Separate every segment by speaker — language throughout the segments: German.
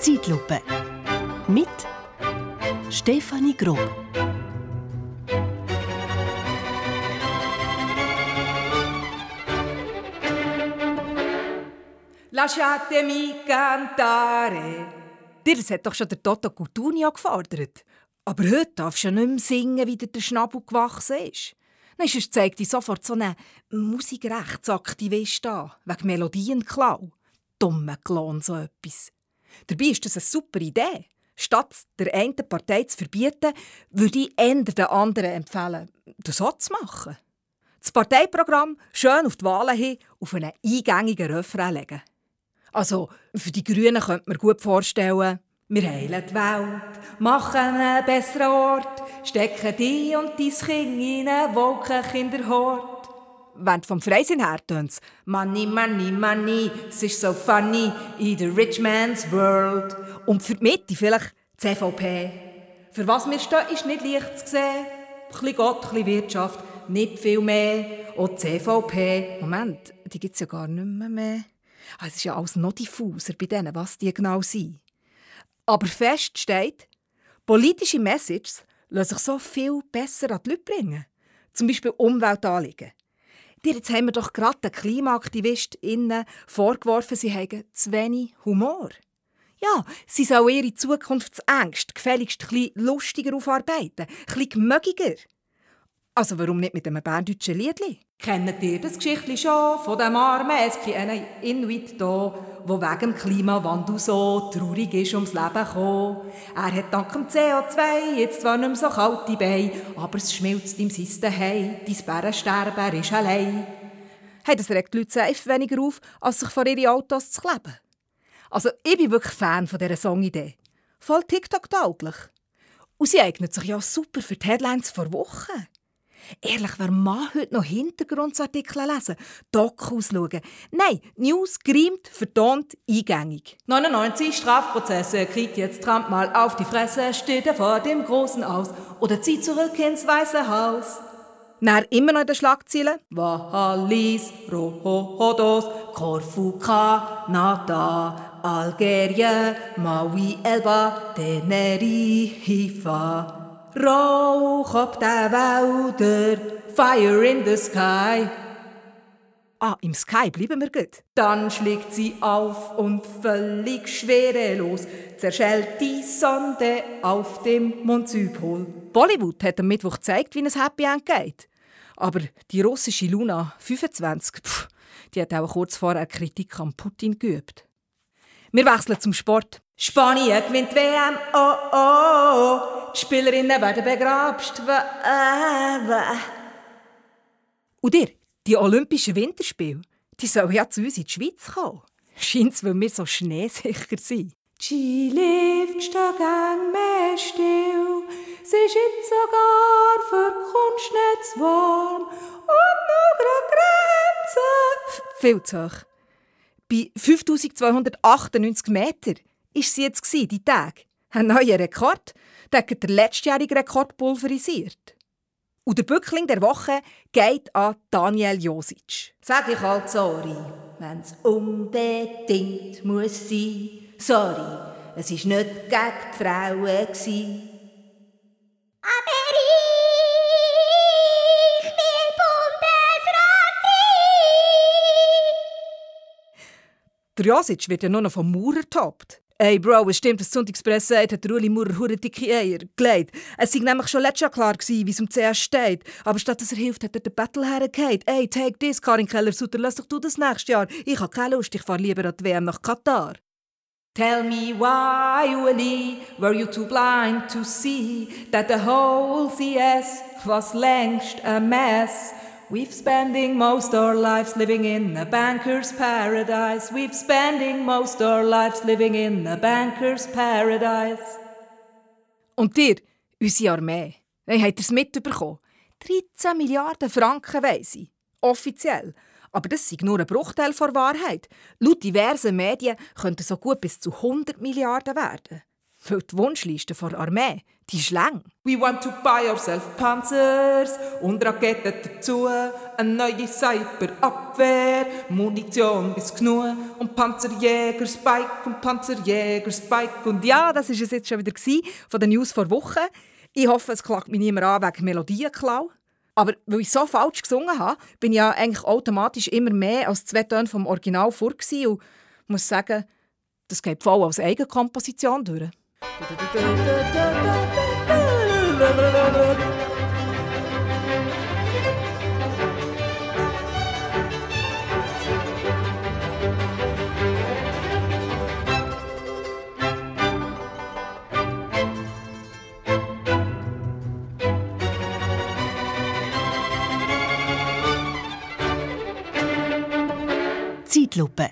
Speaker 1: Zeitlupe. Mit Stefanie Grob.
Speaker 2: Lasciatemi cantare. Dir, das hat doch schon der Toto Cutugno gefordert. Aber heute darfst du ja nicht mehr singen, wie der Schnabel gewachsen ist. Nein, sonst zeigt dich sofort so einen Musikrechtsaktivist an, wegen Melodienklau. Dummer Klon, so etwas. Dabei ist das eine super Idee. Statt der einen Partei zu verbieten, würde ich eher den anderen empfehlen, das so zu machen. Das Parteiprogramm schön auf die Wahlen hin auf einen eingängigen Refrain legen. Also, für die Grünen könnte man gut vorstellen, wir heilen die Welt, machen einen besseren Ort, stecken die und dein Kind in einen Wolkenkinderhort. Wenn vom Freisinn her tönt's Money, Money, Money, es ist so funny in the rich man's world. Und für die Mitte vielleicht die CVP. Für was wir stehen, ist nicht leicht zu sehen. Ein bisschen Gott, ein bisschen Wirtschaft, nicht viel mehr. Und die CVP, Moment, die gibt es ja gar nicht mehr. mehr. Ah, es ist ja alles noch diffuser bei denen, was die genau sind. Aber fest steht, politische Messages lassen sich so viel besser an die Leute bringen. Zum Beispiel Umweltanliegen. Jetzt haben wir doch gerade den KlimaaktivistInnen vorgeworfen, sie hätten zu wenig Humor. Ja, sie sollen ihre Zukunftsängste gefälligst bisschen lustiger aufarbeiten, bisschen gemögiger. Also warum nicht mit einem berndeutschen Liedli? Kennt ihr das Geschichtli schon von dem armen Eskien Inuit hier, der wegen dem Klimawandel so traurig ist ums Leben gekommen? Er hat dank dem CO2 jetzt zwar nicht mehr so kalte Beine, aber es schmilzt ihm sein Daheim. Dein Bärensterben, er ist allein. Hey, das regt die Leute safe weniger auf, als sich vor ihre Autos zu kleben. Also ich bin wirklich Fan von dieser Songidee. Voll TikTok-tauglich. Und sie eignet sich ja super für die Headlines vor Wochen. Ehrlich, wer mag heute noch Hintergrundartikel lesen, Dokus schauen? Nein, News grimmt, vertont, eingängig. 99 Strafprozesse kriegt jetzt Trump mal auf die Fresse, steht er vor dem Großen Aus oder zieht zurück ins Weiße Haus. Nach immer noch in den Schlagzeilen. Wallis, Rohodos, Korfu, Kanada, Algerien, Maui, Elba, Tenerife. Rauch ob der Wälder, Fire in the Sky. Ah, im Sky bleiben wir gut. Dann schlägt sie auf und völlig schwerelos zerschellt die Sonde auf dem Mond Südpol. Bollywood hat am Mittwoch gezeigt, wie ein Happy End geht. Aber die russische Luna 25, pff, die hat auch kurz vorher Kritik an Putin geübt. Wir wechseln zum Sport. Spanien gewinnt WM, oh oh oh. Die Spielerinnen werden begrabst. Und ihr, die Olympischen Winterspiele, die sollen ja zu uns in die Schweiz kommen. Scheint weil wir so schneesicher sind. Die Lift gang mehr still, sie ist jetzt sogar für Kunst nicht warm und nur Grenzen. Viel zu hoch. Bei 5298 Meter war sie jetzt, die Tage. Ein neuer Rekord, der hat den letztjährigen Rekord pulverisiert. Und der Bückling der Woche geht an Daniel Josic. Sag ich halt sorry, wenn's unbedingt muss sein. Sorry, es war nicht gegen die Frauen. Gewesen. Aber ich will Bundesrat! Der Josic wird ja nur noch vom Maurer getoppt. Ey, Bro, es stimmt, was Sonntagspresse sagt, hat Uli Maurer hure dicke Eier gelegt. Es war nämlich schon letztes Jahr klar, wie es um CS steht. Aber statt dass er hilft, hat er den Battle hergegeben. Ey, take this, Karin Keller-Sutter, lass doch du das nächstes Jahr. Ich habe keine Lust, ich fahre lieber an die WM nach Katar. Tell me why, Uli, were you too blind to see that the whole CS was längst a mess? We've spending most our lives living in a banker's paradise. We've spending most our lives living in a banker's paradise. Und dir, unsere Armee, hey, habt ihr es mitbekommen? 13 Milliarden Franken weiss. Offiziell. Aber das ist nur ein Bruchteil der Wahrheit. Laut diversen Medien könnten so gut bis zu 100 Milliarden werden. Weil die Wunschliste der Armee, die ist lang.
Speaker 3: We want to buy ourselves Panzers und Raketen dazu, eine neue Cyberabwehr, Munition bis genug und Panzerjäger Spike und Panzerjäger Spike und
Speaker 2: Ja, das war es jetzt schon wieder von den News vor Wochen. Ich hoffe, es klagt mich niemand an wegen Melodienklau. Aber weil ich so falsch gesungen habe, bin ich ja eigentlich automatisch immer mehr als zwei Töne vom Original vor und muss sagen, das geht voll als Eigenkomposition durch.
Speaker 1: Zeitlupe.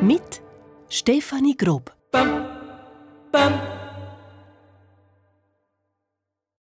Speaker 1: Mit Stefanie Grob.
Speaker 3: Bam, bam.